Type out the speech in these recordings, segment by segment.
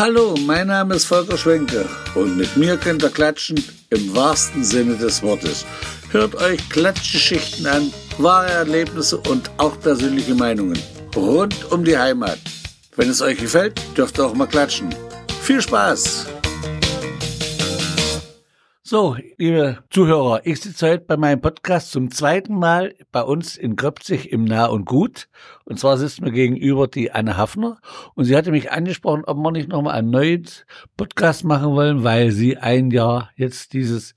Hallo, mein Name ist Volker Schwenke und mit mir könnt ihr klatschen im wahrsten Sinne des Wortes. Hört euch Klatschgeschichten an, wahre Erlebnisse und auch persönliche Meinungen rund um die Heimat. Wenn es euch gefällt, dürft ihr auch mal klatschen. Viel Spaß! So, liebe Zuhörer, ich sitze heute bei meinem Podcast zum zweiten Mal bei uns in Gröpzig im Nah und Gut. Und zwar sitzt mir gegenüber die Anne Hafner und sie hatte mich angesprochen, ob wir nicht nochmal einen neuen Podcast machen wollen, weil sie ein Jahr jetzt dieses,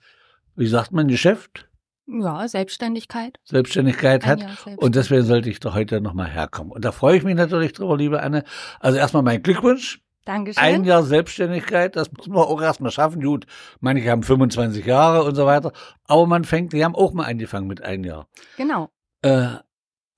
wie sagt man, Geschäft? Ja, Selbstständigkeit. Selbstständigkeit hat. Und deswegen sollte ich doch heute nochmal herkommen. Und da freue ich mich natürlich drüber, liebe Anne. Also erstmal mein Glückwunsch Dankeschön. Ein Jahr Selbstständigkeit, das muss man auch erstmal schaffen. Gut, manche haben 25 Jahre und so weiter. Aber man fängt, die haben auch mal angefangen mit einem Jahr. Genau. Äh,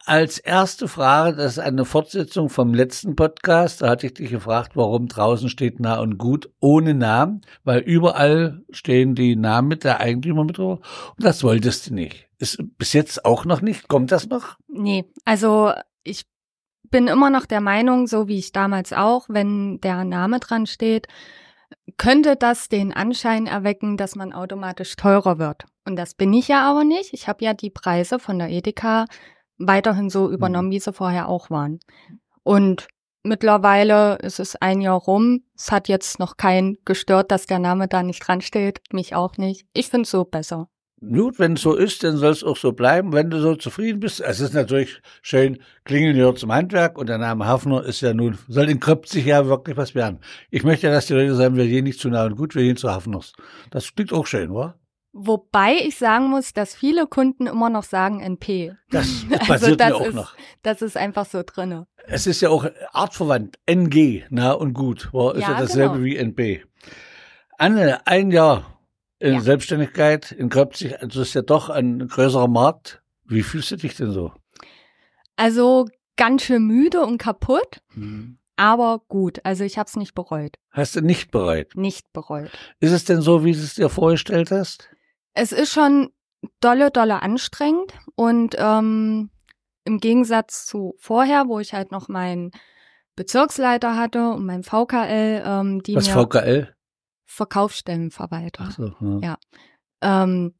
als erste Frage, das ist eine Fortsetzung vom letzten Podcast. Da hatte ich dich gefragt, warum draußen steht nah und gut ohne Namen, weil überall stehen die Namen mit der Eigentümer mit drauf. Und das wolltest du nicht. Ist bis jetzt auch noch nicht. Kommt das noch? Nee, also ich bin immer noch der Meinung, so wie ich damals auch, wenn der Name dran steht, könnte das den Anschein erwecken, dass man automatisch teurer wird. Und das bin ich ja aber nicht. Ich habe ja die Preise von der Edeka weiterhin so übernommen, mhm. wie sie vorher auch waren. Und mittlerweile ist es ein Jahr rum. Es hat jetzt noch keinen gestört, dass der Name da nicht dran steht. Mich auch nicht. Ich finde es so besser. Gut, wenn es so ist, dann soll es auch so bleiben, wenn du so zufrieden bist. Es ist natürlich schön, Klingeln gehört zum Handwerk und der Name Hafner ist ja nun, soll in sich ja wirklich was werden. Ich möchte ja, dass die Leute sagen, wir gehen nicht zu nah und gut, wir gehen zu Hafners. Das klingt auch schön, oder? Wobei ich sagen muss, dass viele Kunden immer noch sagen NP. Das, passiert also das mir auch ist, noch. Das ist einfach so drinne. Es ist ja auch artverwandt. NG, nah und gut, war, ist ja, ja dasselbe genau. wie NP. Anne, ein Jahr in ja. Selbstständigkeit in Köpzig, also ist ja doch ein größerer Markt. Wie fühlst du dich denn so? Also ganz schön müde und kaputt, mhm. aber gut. Also ich habe es nicht bereut. Hast du nicht bereut? Nicht bereut. Ist es denn so, wie du es dir vorgestellt hast? Es ist schon dolle, dolle anstrengend und ähm, im Gegensatz zu vorher, wo ich halt noch meinen Bezirksleiter hatte und mein VKL, ähm, die Was mir VKL? Verkaufsstellenverwalter. Ach so, ja. ja. Ähm,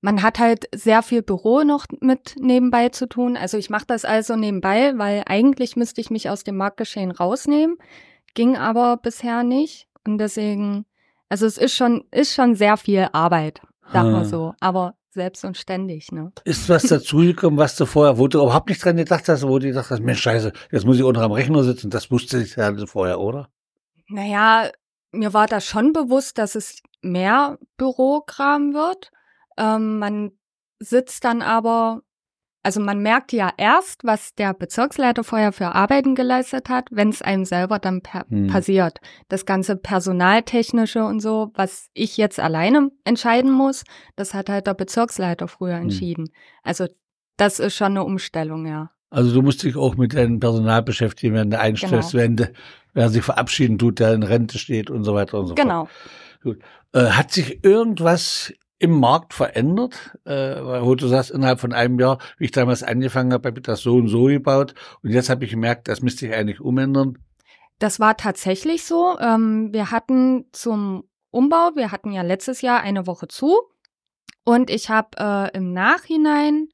man hat halt sehr viel Büro noch mit nebenbei zu tun. Also ich mache das also nebenbei, weil eigentlich müsste ich mich aus dem Marktgeschehen rausnehmen, ging aber bisher nicht. Und deswegen, also es ist schon, ist schon sehr viel Arbeit, sag mal so. Aber selbst und ständig, ne? Ist was dazugekommen, was du vorher, wo du überhaupt nicht dran gedacht hast, wo du gedacht hast, Mensch, scheiße, jetzt muss ich unter am Rechner sitzen, das wusste ich ja vorher, oder? Naja, mir war da schon bewusst, dass es mehr Bürokram wird. Ähm, man sitzt dann aber, also man merkt ja erst, was der Bezirksleiter vorher für Arbeiten geleistet hat, wenn es einem selber dann hm. passiert. Das ganze Personaltechnische und so, was ich jetzt alleine entscheiden muss, das hat halt der Bezirksleiter früher hm. entschieden. Also das ist schon eine Umstellung, ja. Also du musst dich auch mit deinem Personal beschäftigen, wenn du einstellst, genau. wenn wer sich verabschieden tut, der in Rente steht und so weiter und so genau. fort. Genau. Äh, hat sich irgendwas im Markt verändert? Äh, wo du sagst, innerhalb von einem Jahr, wie ich damals angefangen habe, habe ich das so und so gebaut. Und jetzt habe ich gemerkt, das müsste ich eigentlich umändern. Das war tatsächlich so. Ähm, wir hatten zum Umbau, wir hatten ja letztes Jahr eine Woche zu. Und ich habe äh, im Nachhinein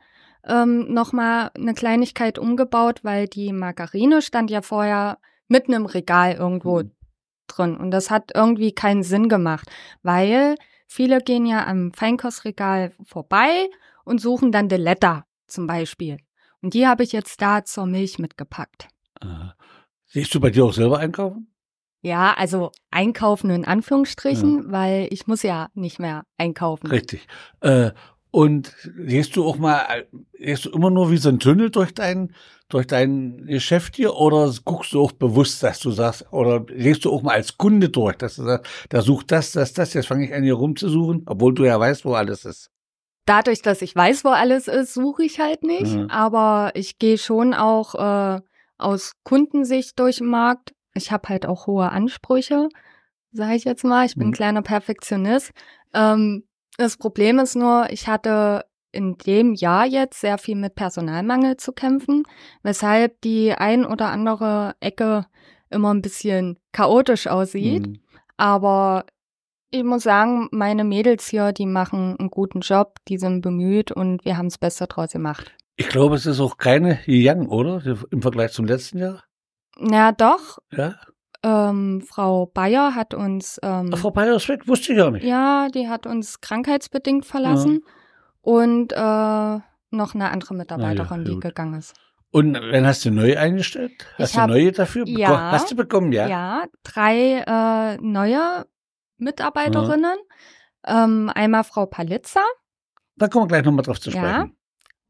ähm, nochmal eine Kleinigkeit umgebaut, weil die Margarine stand ja vorher mitten im Regal irgendwo mhm. drin. Und das hat irgendwie keinen Sinn gemacht, weil viele gehen ja am Feinkostregal vorbei und suchen dann Deletta zum Beispiel. Und die habe ich jetzt da zur Milch mitgepackt. Aha. Siehst du bei dir auch selber einkaufen? Ja, also einkaufen in Anführungsstrichen, ja. weil ich muss ja nicht mehr einkaufen. Richtig. Äh, und gehst du auch mal, gehst du immer nur wie so ein Tunnel durch dein, durch dein Geschäft hier oder guckst du auch bewusst, dass du sagst, oder gehst du auch mal als Kunde durch, dass du sagst, da sucht das, das, das, jetzt fange ich an hier rumzusuchen, obwohl du ja weißt, wo alles ist. Dadurch, dass ich weiß, wo alles ist, suche ich halt nicht, mhm. aber ich gehe schon auch äh, aus Kundensicht durch den Markt. Ich habe halt auch hohe Ansprüche, sage ich jetzt mal. Ich bin mhm. kleiner Perfektionist. Ähm, das Problem ist nur, ich hatte in dem Jahr jetzt sehr viel mit Personalmangel zu kämpfen, weshalb die ein oder andere Ecke immer ein bisschen chaotisch aussieht. Mhm. Aber ich muss sagen, meine Mädels hier, die machen einen guten Job, die sind bemüht und wir haben das Beste draus gemacht. Ich glaube, es ist auch keine Young, oder? Im Vergleich zum letzten Jahr. Na doch, Ja. Ähm, Frau Bayer hat uns, ähm, Ach, Frau Bayer ist weg, wusste ich gar nicht. ja, die hat uns krankheitsbedingt verlassen und äh, noch eine andere Mitarbeiterin, die gut. gegangen ist. Und wen hast du neu eingestellt? Hast Ich du hab- neue dafür bekommen? Ja. Hast du bekommen, ja? Ja, drei äh, neue Mitarbeiterinnen. Ähm, einmal Frau Palitzer Da kommen wir gleich nochmal drauf zu Ja. sprechen.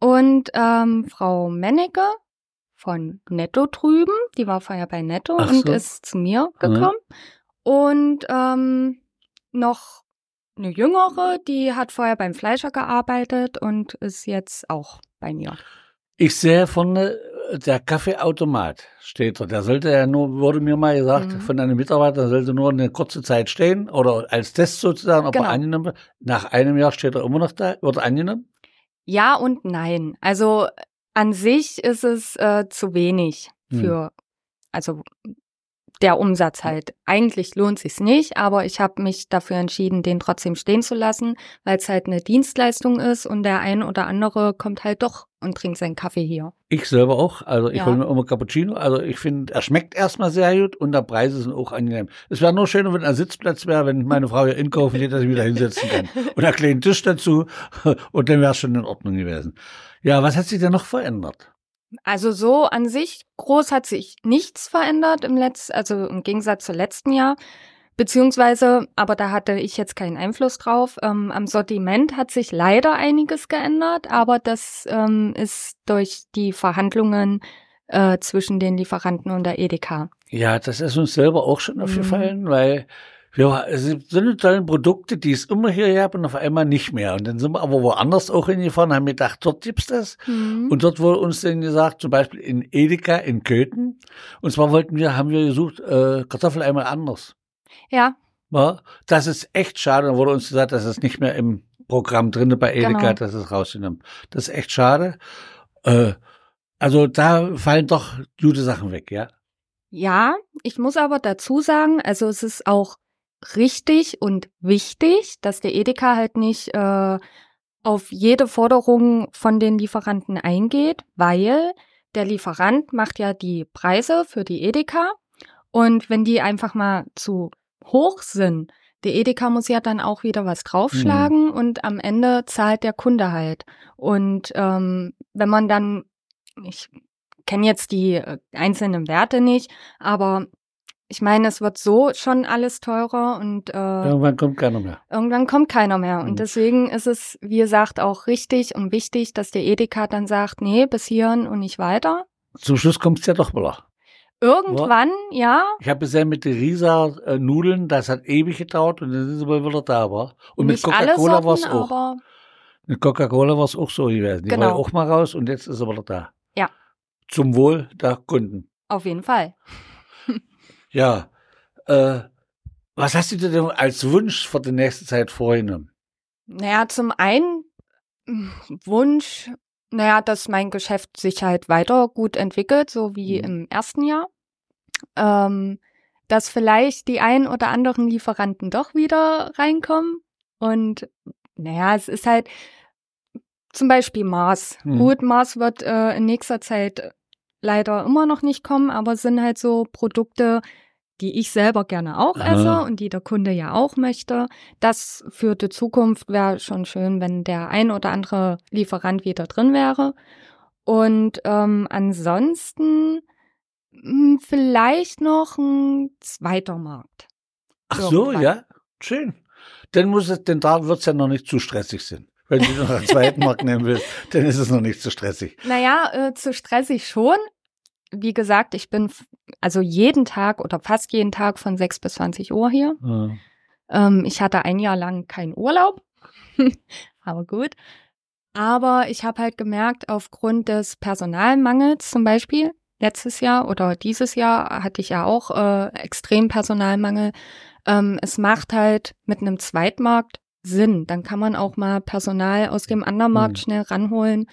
und ähm, Frau Mennecke von Netto drüben. Die war vorher bei Netto Ach und so. ist zu mir gekommen. Und ähm, noch eine jüngere, die hat vorher beim Fleischer gearbeitet und ist jetzt auch bei mir. Ich sehe vorne, äh, der Kaffeeautomat steht da. Der sollte ja nur, wurde mir mal gesagt, Mhm. von einem Mitarbeiter, sollte nur eine kurze Zeit stehen oder als Test sozusagen, ob Genau. er angenommen wird. Nach einem Jahr steht er immer noch da, wird angenommen. Ja und nein. Also an sich ist es äh, zu wenig Hm. für, also der Umsatz halt. Eigentlich lohnt sich's nicht, aber ich habe mich dafür entschieden, den trotzdem stehen zu lassen, weil es halt eine Dienstleistung ist und der ein oder andere kommt halt doch und trinkt seinen Kaffee hier. Ich selber auch. Also ich Ja. hole mir immer Cappuccino. Also ich finde, er schmeckt erstmal sehr gut und der Preise sind auch angenehm. Es wäre nur schöner, wenn ein Sitzplatz wäre, wenn meine Frau hier inkaufen geht, dass ich wieder hinsetzen kann. Und einen kleinen Tisch dazu und dann wäre es schon in Ordnung gewesen. Ja, was hat sich denn noch verändert? Also so an sich groß hat sich nichts verändert im letzten, also im Gegensatz zu letzten Jahr. Beziehungsweise, aber da hatte ich jetzt keinen Einfluss drauf. Ähm, am Sortiment hat sich leider einiges geändert, aber das ähm, ist durch die Verhandlungen äh, zwischen den Lieferanten und der Edeka. Ja, das ist uns selber auch schon aufgefallen, weil wir, es sind so tollen Produkte, die es immer hier gab und auf einmal nicht mehr. Und dann sind wir aber woanders auch hingefahren, haben gedacht, dort gibt's das. Und dort wurde uns dann gesagt, zum Beispiel in Edeka in Köthen. Und zwar wollten wir, haben wir gesucht, äh, Kartoffel einmal anders. Ja, das ist echt schade. Dann wurde uns gesagt, das ist nicht mehr im Programm drinne bei Edeka, Genau. das ist rausgenommen. Das ist echt schade. Äh, also da fallen doch gute Sachen weg, ja. Ja, ich muss aber dazu sagen, also es ist auch richtig und wichtig, dass der Edeka halt nicht äh, auf jede Forderung von den Lieferanten eingeht, weil der Lieferant macht ja die Preise für die Edeka und wenn die einfach mal zu hoch sind, der Edeka muss ja dann auch wieder was draufschlagen und am Ende zahlt der Kunde halt. Und ähm, wenn man dann, ich kenne jetzt die äh, einzelnen Werte nicht, aber ich meine, es wird so schon alles teurer und äh, Irgendwann kommt keiner mehr. irgendwann kommt keiner mehr. Mhm. Und deswegen ist es, wie gesagt, auch richtig und wichtig, dass der Edeka dann sagt, nee, bis hierhin und nicht weiter. Zum Schluss kommt's ja doch wieder. Irgendwann, ja, Ich habe bisher mit den Risa-Nudeln, das hat ewig gedauert und dann sind sie mal wieder da, war. Und mit nicht alle Coca-Cola war es auch. Mit Coca-Cola war es auch so gewesen. Die Genau. war auch mal raus und jetzt ist sie wieder da. Ja. Zum Wohl der Kunden. auf jeden Fall. Ja. Äh, was hast du dir denn als Wunsch für die nächste Zeit vorgenommen? Naja, zum einen mm, Wunsch, naja, dass mein Geschäft sich halt weiter gut entwickelt, so wie Mhm. im ersten Jahr. Ähm, dass vielleicht die ein oder anderen Lieferanten doch wieder reinkommen. Und naja, es ist halt zum Beispiel Mars. Mhm. Gut, Mars wird äh, in nächster Zeit leider immer noch nicht kommen, aber es sind halt so Produkte, die ich selber gerne auch Aha. esse und die der Kunde ja auch möchte. Das für die Zukunft wäre schon schön, wenn der ein oder andere Lieferant wieder drin wäre. Und ähm, ansonsten mh, vielleicht noch ein zweiter Markt. Ach so, Irgendwann. ja. Schön. Dann muss es, denn da wird's ja noch nicht zu stressig sein. Wenn du noch einen zweiten Markt nehmen willst, dann ist es noch nicht zu stressig. Naja, äh, zu stressig schon. Wie gesagt, ich bin also jeden Tag oder fast jeden Tag von 6 bis 20 Uhr hier. Ja. Ähm, ich hatte ein Jahr lang keinen Urlaub, aber gut. Aber ich habe halt gemerkt, aufgrund des Personalmangels zum Beispiel, letztes Jahr oder dieses Jahr hatte ich ja auch äh, extrem Personalmangel. Ähm, es macht halt mit einem Zweitmarkt Sinn. Dann kann man auch mal Personal aus dem anderen Markt Hm. schnell ranholen.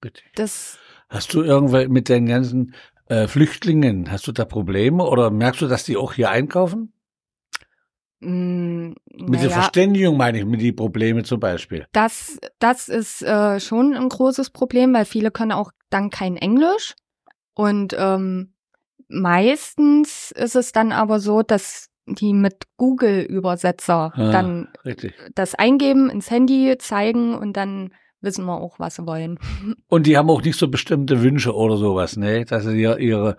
Bitte. Das Hast du irgendwelche mit den ganzen äh, Flüchtlingen, hast du da Probleme oder merkst du, dass die auch hier einkaufen? Mm, Mit der naja, Verständigung meine ich, mit die Probleme zum Beispiel. Das, das ist äh, schon ein großes Problem, weil viele können auch dann kein Englisch. Und ähm, meistens ist es dann aber so, dass die mit Google-Übersetzer Ah. dann Richtig. das eingeben, ins Handy zeigen und dann wissen wir auch, was sie wollen. Und die haben auch nicht so bestimmte Wünsche oder sowas, ne? Dass sie ja ihre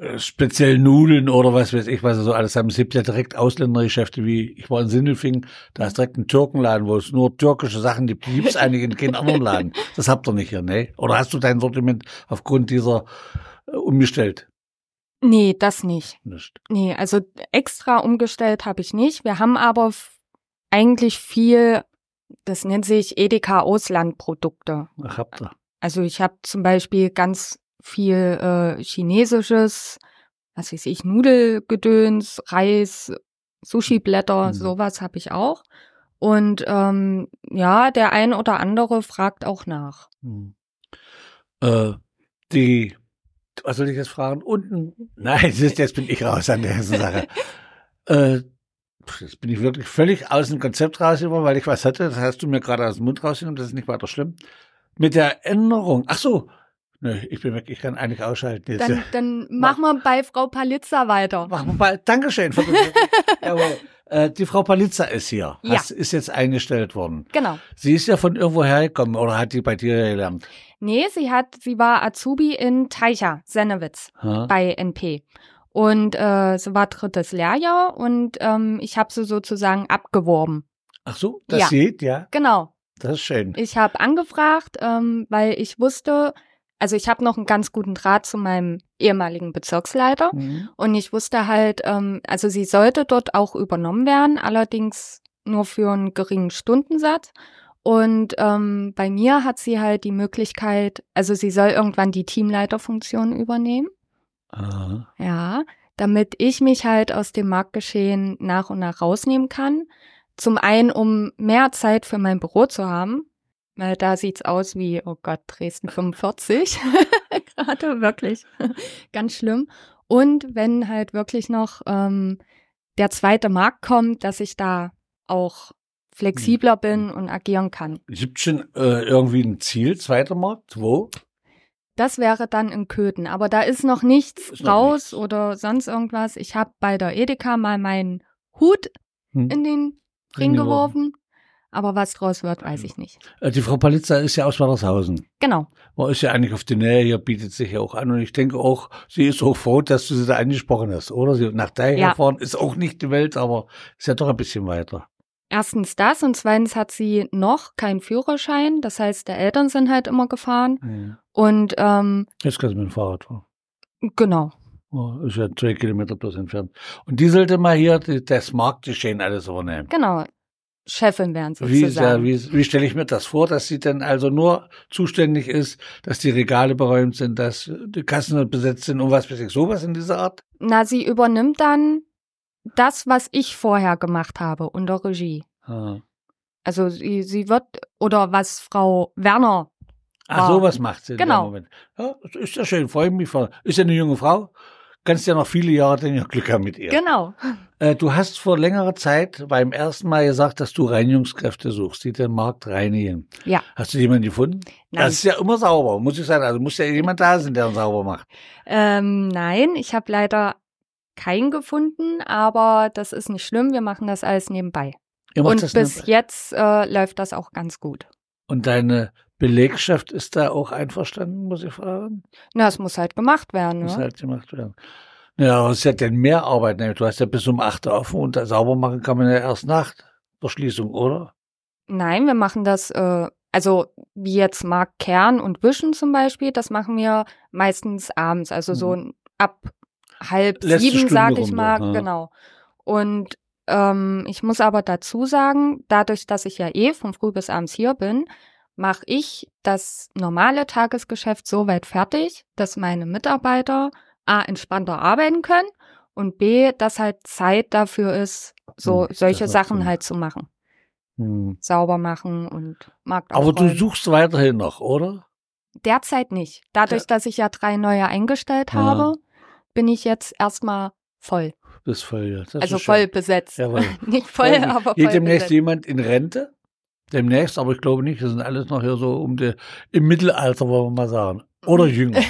äh, speziellen Nudeln oder was weiß ich, was sie so alles haben. Es gibt ja direkt Ausländergeschäfte, wie ich war in Sindelfingen, da ist direkt ein Türkenladen, wo es nur türkische Sachen gibt. Die gibt's eigentlich in keinem anderen Laden. Das habt ihr nicht hier, ne? Oder hast du dein Sortiment aufgrund dieser äh, umgestellt? Nee, das nicht. Nicht. Nee, also extra umgestellt habe ich nicht. Wir haben aber eigentlich viel, das nennt sich Edeka Auslandprodukte. Ach, habt ihr. Also ich habe zum Beispiel ganz viel äh, chinesisches, was weiß ich, Nudelgedöns, Reis, Sushi-Blätter, Mhm. sowas habe ich auch. Und ähm, ja, der ein oder andere fragt auch nach. Hm. Äh, die, was soll ich jetzt fragen? Unten? Nein, jetzt bin ich raus an der ganzen Sache. äh, jetzt bin ich wirklich völlig aus dem Konzept rausgekommen, weil ich was hatte. Das hast du mir gerade aus dem Mund rausgenommen. Das ist nicht weiter schlimm. Mit der Änderung. Ach so. Nö, ich bin weg. Ich kann eigentlich ausschalten jetzt. Dann, dann machen wir bei Frau Palitza weiter. Machen wir mal. Dankeschön. Jawohl. Äh, die Frau Palitza ist hier. Ja. Hast, ist jetzt eingestellt worden. Genau. Sie ist ja von irgendwo hergekommen oder hat die bei dir gelernt? Nee, sie hat, sie war Azubi in Teicher, Sennewitz. Ha? bei NP. Und äh, sie war drittes Lehrjahr und ähm, ich habe sie sozusagen abgeworben. Ach so, das Ja. geht, ja. Genau. Das ist schön. Ich habe angefragt, ähm, weil ich wusste, also ich habe noch einen ganz guten Draht zu meinem ehemaligen Bezirksleiter Mhm. und ich wusste halt, ähm, also sie sollte dort auch übernommen werden, allerdings nur für einen geringen Stundensatz. Und ähm, bei mir hat sie halt die Möglichkeit, also sie soll irgendwann die Teamleiterfunktion übernehmen. Aha. Ja, damit ich mich halt aus dem Marktgeschehen nach und nach rausnehmen kann. Zum einen, um mehr Zeit für mein Büro zu haben, weil da sieht's aus wie, oh Gott, Dresden 45. Gerade wirklich ganz schlimm. Und wenn halt wirklich noch ähm, der zweite Markt kommt, dass ich da auch flexibler bin und agieren kann. Gibt schon äh, irgendwie ein Ziel, zweiter Markt? Wo? Das wäre dann in Köthen. Aber da ist noch nichts Ist noch raus nichts. oder sonst irgendwas. Ich habe bei der Edeka mal meinen Hut Hm. in den Ring geworfen. Aber was draus wird, weiß ich nicht. Äh, Die Frau Palitza ist ja aus Wallershausen. Genau. Man ist ja eigentlich auf die Nähe hier, bietet sich ja auch an. Und ich denke auch, sie ist auch froh, dass du sie da angesprochen hast, oder? Sie nach daher Ja. fahren ist auch nicht die Welt, aber ist ja doch ein bisschen weiter. Erstens das und zweitens hat sie noch keinen Führerschein. Das heißt, der Eltern sind halt immer gefahren. Ja. Und ähm, Jetzt kannst du mit dem Fahrrad fahren. genau. Oh, ist ja zwei Kilometer bloß entfernt. Und die sollte mal hier die, das Marktgeschehen alles übernehmen. Genau. Chefin werden Wie, ist ja, wie, wie stelle ich mir das vor, dass sie dann also nur zuständig ist, dass die Regale beräumt sind, dass die Kassen besetzt sind und was weiß ich, sowas in dieser Art? Na, sie übernimmt dann das, was ich vorher gemacht habe unter Regie. Ah. Also sie, sie wird, oder was Frau Werner Ach, Wow. sowas macht sie Genau. Ja, ist ja schön, freue mich. für- Ist ja eine junge Frau. Kannst ja noch viele Jahre dann ja Glück haben mit ihr. Genau. Äh, du hast vor längerer Zeit beim ersten Mal gesagt, dass du Reinigungskräfte suchst, die den Markt reinigen. Ja. Hast du jemanden gefunden? Nein. Das ist ja immer sauber, muss ich sagen. Also muss ja jemand da sein, der ihn sauber macht. Ähm, nein, ich habe leider keinen gefunden, aber das ist nicht schlimm. Wir machen das alles nebenbei. Und bis nicht. jetzt äh, läuft das auch ganz gut. Und deine Belegschaft ist da auch einverstanden, muss ich fragen? Na, es muss halt gemacht werden. Muss Ne? halt gemacht werden. Ja, aber es ist ja denn mehr Arbeit. Ne? Du hast ja bis um 8 Uhr offen und sauber machen kann man ja erst nach der Schließung, oder? Nein, wir machen das, äh, also wie jetzt Markt Kern und Wischen zum Beispiel, das machen wir meistens abends, also so ab halb. Letzte sieben, Stunde sag ich mal, ja. genau. Und ähm, ich muss aber dazu sagen, dadurch, dass ich ja eh von früh bis abends hier bin, mache ich das normale Tagesgeschäft so weit fertig, dass meine Mitarbeiter A, entspannter arbeiten können und B, dass halt Zeit dafür ist, so Hm, solche Sachen halt zu machen. Hm. Sauber machen und Markt Aber du suchst weiterhin noch, oder? Derzeit nicht. Dadurch, dass ich ja drei neue eingestellt Ja. habe, bin ich jetzt erstmal voll. Das ist voll, ja. Das also ist schön. voll besetzt. Jawohl. nicht voll, Voll. aber voll Geht demnächst besetzt. jemand in Rente? Demnächst, aber ich glaube nicht. Das sind alles noch hier so um die, im Mittelalter, wollen wir mal sagen. Oder jünger.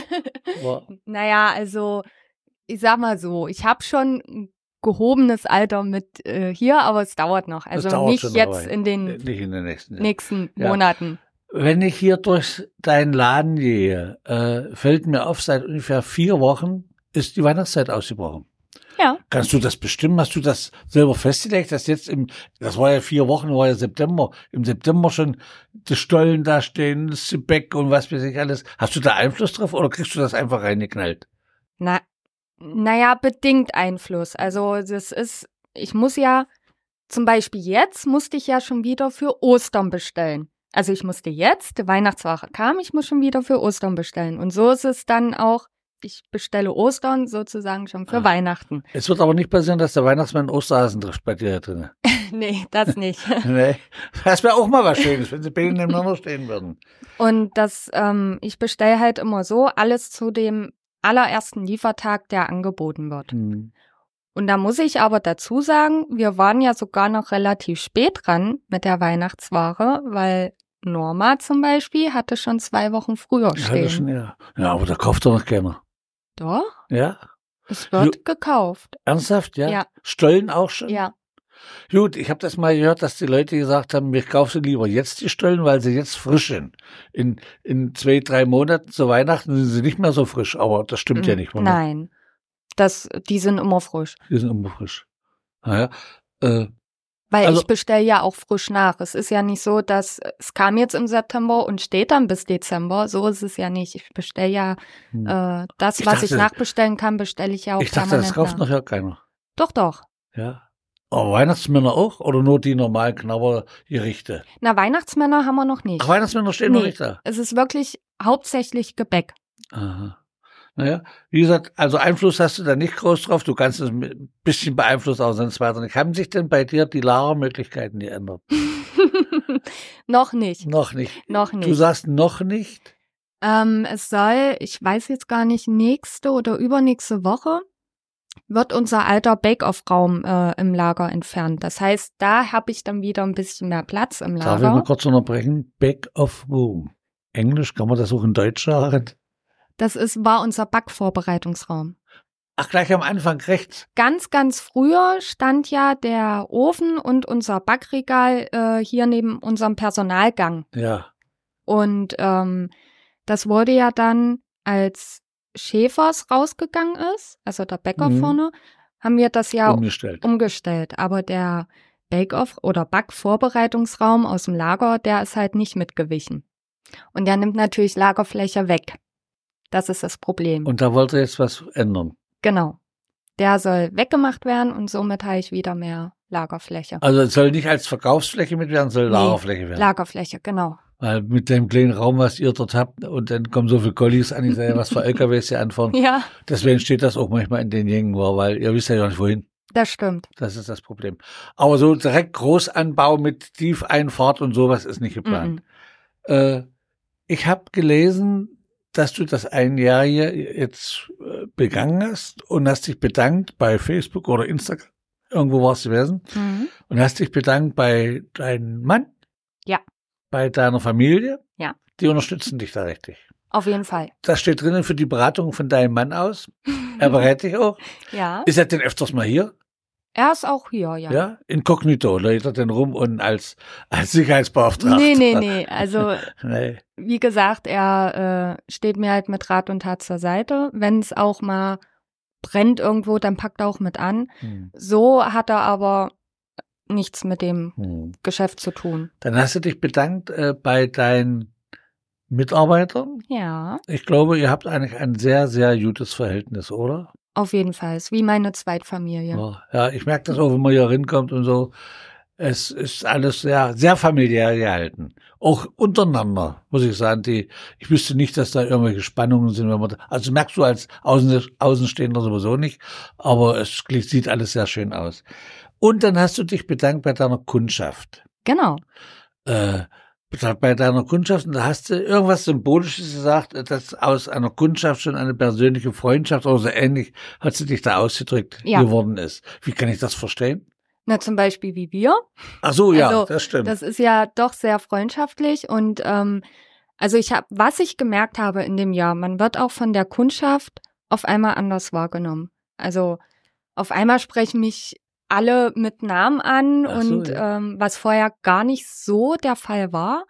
Aber, naja, also ich sag mal so, ich habe schon ein gehobenes Alter mit äh, hier, aber es dauert noch. Also dauert nicht jetzt in den nicht in den nächsten nächsten Ja. Monaten. Wenn ich hier durch deinen Laden gehe, äh, fällt mir auf, seit ungefähr vier Wochen ist die Weihnachtszeit ausgebrochen. Ja. Kannst du das bestimmen? Hast du das selber festgelegt, dass jetzt im, das war ja vier Wochen, war ja September, im September schon die Stollen da stehen, das Gebäck und was weiß ich alles. Hast du da Einfluss drauf oder kriegst du das einfach reingeknallt? Na, naja, bedingt Einfluss. Also das ist, ich muss ja, zum Beispiel jetzt musste ich ja schon wieder für Ostern bestellen. Also ich musste jetzt, die Weihnachtsware kam, ich muss schon wieder für Ostern bestellen. Und so ist es dann auch, ich bestelle Ostern sozusagen schon für Ah. Weihnachten. Es wird aber nicht passieren, dass der Weihnachtsmann Osterhasen trifft bei dir drin. nee, das nicht. nee. Das wäre auch mal was Schönes, wenn sie beide nebeneinander stehen würden. Und das, ähm, ich bestelle halt immer so alles zu dem allerersten Liefertag, der angeboten wird. Hm. Und da muss ich aber dazu sagen, wir waren ja sogar noch relativ spät dran mit der Weihnachtsware, weil Norma zum Beispiel hatte schon zwei Wochen früher stehen. schon, ja. ja, aber da kauft doch noch keiner. Doch, Ja? es wird gekauft. Ernsthaft? Ja? Ja. Stollen auch schon? Ja, Gut, ich habe das mal gehört, dass die Leute gesagt haben, ich kaufe sie lieber jetzt die Stollen, weil sie jetzt frisch sind. In, in zwei, drei Monaten zu Weihnachten sind sie nicht mehr so frisch, aber das stimmt ja nicht. oder? nein. Das, die sind immer frisch. Die sind immer frisch. Naja, äh, Weil Also- ich bestelle ja auch frisch nach. Es ist ja nicht so, dass es kam jetzt im September und steht dann bis Dezember. So ist es ja nicht. Ich bestelle ja hm. äh, das, Ich was ich dachte- nachbestellen kann, bestelle ich ja auch ich dachte, das kauft nach. noch ja keiner. Doch, doch. Ja. Aber Weihnachtsmänner auch oder nur die normalen Knabbergerichte? Na, Weihnachtsmänner haben wir noch nicht. Ach, Weihnachtsmänner stehen noch Nee. nicht da. Es ist wirklich hauptsächlich Gebäck. Aha. Naja, wie gesagt, also Einfluss hast du da nicht groß drauf. Du kannst es ein bisschen beeinflussen, aber sonst weiter nicht. Haben sich denn bei dir die Lagermöglichkeiten geändert? noch nicht. Noch nicht. Noch Du nicht. sagst noch nicht? Ähm, es soll, ich weiß jetzt gar nicht, nächste oder übernächste Woche wird unser alter Bake-Off-Raum äh, im Lager entfernt. Das heißt, da habe ich dann wieder ein bisschen mehr Platz im Darf ich mal Lager. kurz unterbrechen? Back of Room. Englisch, kann man das auch in Deutsch sagen? Das ist, war unser Backvorbereitungsraum. Ach, gleich am Anfang rechts. Ganz, ganz früher stand ja der Ofen und unser Backregal äh, hier neben unserem Personalgang. Ja. Und ähm, das wurde ja dann, als Schäfers rausgegangen ist, also der Bäcker Mhm. vorne, haben wir das ja Umgestellt. umgestellt. Aber der Bake-Off oder Backvorbereitungsraum aus dem Lager, der ist halt nicht mitgewichen. Und der nimmt natürlich Lagerfläche weg. Das ist das Problem. Und da wollte jetzt was ändern. genau. Der soll weggemacht werden und somit habe ich wieder mehr Lagerfläche. Also es soll nicht als Verkaufsfläche mit werden, soll Nee, Lagerfläche werden. Lagerfläche, genau. Weil mit dem kleinen Raum, was ihr dort habt, und dann kommen so viele Collies an, ich sehe, was für LKWs hier anfahren. Ja, Deswegen steht das auch manchmal in den Gängen, weil ihr wisst ja gar nicht wohin. das stimmt. Das ist das Problem. Aber so direkt Großanbau mit Tiefeinfahrt und sowas ist nicht geplant. Mhm. Äh, ich habe gelesen, dass du das ein Jahr hier jetzt äh, begangen hast und hast dich bedankt bei Facebook oder Instagram. Irgendwo warst du gewesen. Mhm. Und hast dich bedankt bei deinem Mann. Ja. Bei deiner Familie. Ja. Die unterstützen dich da richtig. Auf jeden Fall. Das steht drinnen für die Beratung von deinem Mann aus. Er berät dich auch. Ja. Ist er denn öfters mal hier? Er ist auch hier, ja. Ja? Inkognito, lädt er denn rum und als, als Sicherheitsbeauftragter. Nee, nee, nee. Also, nee. wie gesagt, er äh, steht mir halt mit Rat und Tat zur Seite. Wenn es auch mal brennt irgendwo, dann packt er auch mit an. Hm. So hat er aber nichts mit dem Hm. Geschäft zu tun. Dann hast du dich bedankt äh, bei deinen Mitarbeitern. Ja, Ich glaube, ihr habt eigentlich ein sehr, sehr gutes Verhältnis, oder? Auf jeden Fall. Ist wie meine Zweitfamilie. Ja, ja ich merke das auch, wenn man hier hinkommt und so. Es ist alles sehr, sehr familiär gehalten. Auch untereinander, muss ich sagen. Die, ich wüsste nicht, dass da irgendwelche Spannungen sind, wenn man, da- also merkst du als Außen, Außenstehender sowieso nicht, aber es sieht alles sehr schön aus. Und dann hast du dich bedankt bei deiner Kundschaft. Genau. Äh, bei deiner Kundschaft, und da hast du irgendwas Symbolisches gesagt, dass aus einer Kundschaft schon eine persönliche Freundschaft oder so ähnlich, hat sie dich da ausgedrückt, Ja. geworden ist. Wie kann ich das verstehen? Na, zum Beispiel wie wir. Ach so, ja, Also, das stimmt. Das ist ja doch sehr freundschaftlich und ähm, also ich habe, was ich gemerkt habe in dem Jahr, man wird auch von der Kundschaft auf einmal anders wahrgenommen. Also auf einmal sprechen mich alle mit Namen an Ach so, und ja. ähm, was vorher gar nicht so der Fall war.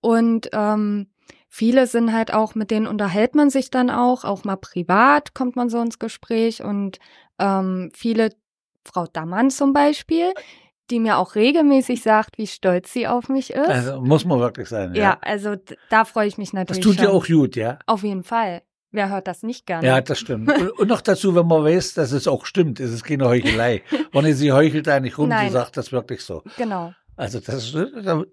Und ähm, viele sind halt auch, mit denen unterhält man sich dann auch, auch mal privat kommt man so ins Gespräch und ähm, viele, Frau Dammann zum Beispiel, die mir auch regelmäßig sagt, wie stolz sie auf mich ist. also muss man wirklich sein. ja. Ja. also da freue ich mich Das natürlich tut schon. dir auch gut, ja. Auf jeden Fall. Wer hört das nicht gerne? Ja, das stimmt. Und, und noch dazu, wenn man weiß, dass es auch stimmt, es ist keine Heuchelei. Ronny, sie heuchelt da nicht rum, Nein. sie sagt das wirklich so. Genau. Also das,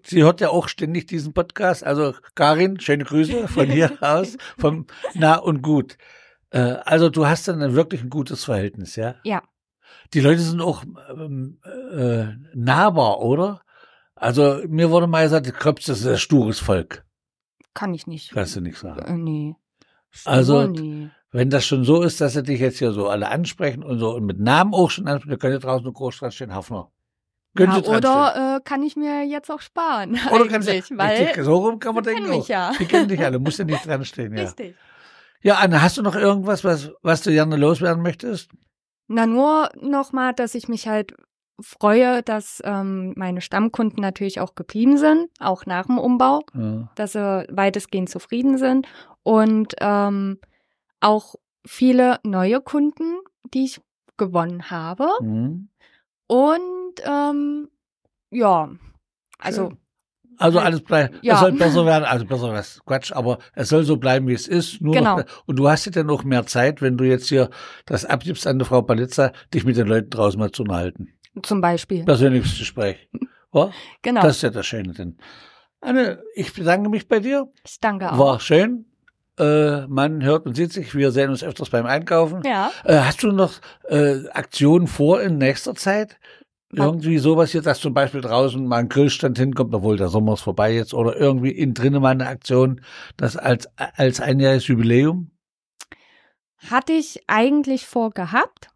sie hört ja auch ständig diesen Podcast. Also Karin, schöne Grüße von hier aus, vom Nah und Gut. Äh, also du hast dann wirklich ein gutes Verhältnis, ja? Ja. Die Leute sind auch ähm, äh, nahbar, oder? Also mir wurde mal gesagt, die Kröps ist ein stures Volk. Kann ich nicht. Kannst du nicht sagen. Äh, nee. Also. Wenn das schon so ist, dass sie dich jetzt hier so alle ansprechen und so und mit Namen auch schon ansprechen, dann könnt ihr draußen groß dran stehen, Hafner. Ja, oder äh, kann ich mir jetzt auch sparen. Oder kannst du, weil richtig, so rum kann man denken mich ja. Die kennen dich alle, musst ja nicht dran stehen, ja. Richtig. Ja, Anne, hast du noch irgendwas, was, was du gerne loswerden möchtest? Na, nur nochmal, dass ich mich halt freue, dass ähm, meine Stammkunden natürlich auch geblieben sind, auch nach dem Umbau, Ja. dass sie weitestgehend zufrieden sind und ähm, auch viele neue Kunden, die ich gewonnen habe. Mhm. Und ähm, ja, also. Also alles bleibt, ja. es soll besser werden, also besser was, Quatsch, aber es soll so bleiben, wie es ist. Nur Genau. noch, und du hast ja dann noch mehr Zeit, wenn du jetzt hier das abgibst an die Frau Palitza, dich mit den Leuten draußen mal zu unterhalten. Zum Beispiel. Persönliches Gespräch. Ja? genau. Das ist ja das Schöne denn. Anne, ich bedanke mich bei dir. ich danke auch. War schön. Äh, man hört und sieht sich. Wir sehen uns öfters beim Einkaufen. Ja. Äh, hast du noch äh, Aktionen vor in nächster Zeit? Irgendwie sowas hier, dass zum Beispiel draußen mal ein Grillstand hinkommt, obwohl der Sommer ist vorbei jetzt, oder irgendwie innen drinnen mal eine Aktion, das als, als einjähriges Jubiläum? Hatte ich eigentlich vorgehabt,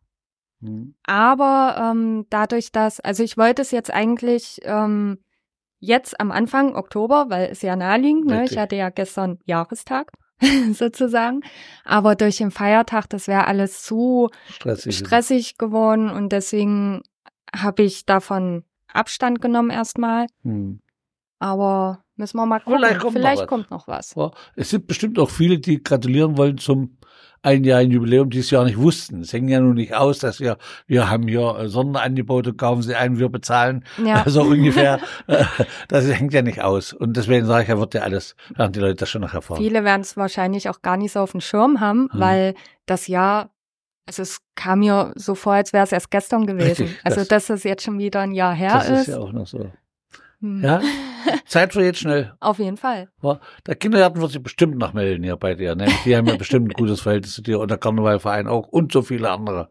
Hm. aber ähm, dadurch, dass, also ich wollte es jetzt eigentlich ähm, jetzt am Anfang Oktober, weil es ja naheliegend, ne? Ich hatte ja gestern Jahrestag sozusagen, aber durch den Feiertag, das wäre alles zu Stressig. stressig geworden und deswegen habe ich davon Abstand genommen erstmal, Hm. aber müssen wir mal gucken. Vielleicht kommt noch was. kommt noch was. Ja, es sind bestimmt auch viele, die gratulieren wollen zum einjährigen Jubiläum, die es ja nicht wussten. Es hängt ja nun nicht aus, dass wir, wir haben hier äh, Sonderangebote, kaufen Sie ein, wir bezahlen. Ja, So ungefähr. Äh, das hängt ja nicht aus. Und deswegen sage ich ja, wird ja alles, werden die Leute das schon noch erfahren. Viele werden es wahrscheinlich auch gar nicht so auf dem Schirm haben, Hm. weil das Jahr, also es kam mir so vor, als wäre es erst gestern gewesen. Richtig, also das- dass es jetzt schon wieder ein Jahr her das ist ist. ja auch noch so. Hm, Ja, Zeit vergeht schnell. Auf jeden Fall. Ja, Der Kindergarten wird sich bestimmt noch melden hier bei dir. Ne? Die haben ja bestimmt ein gutes Verhältnis zu dir und der Karnevalverein auch und so viele andere.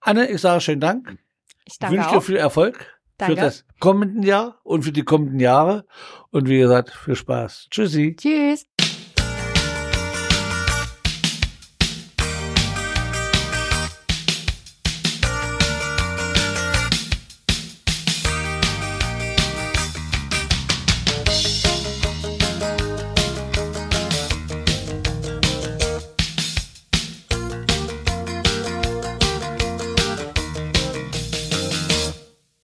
Anne, ich sage schönen Dank. Ich Ich danke wünsche dir viel Erfolg Danke. für das kommende Jahr und für die kommenden Jahre. Und wie gesagt, viel Spaß. Tschüssi. Tschüss.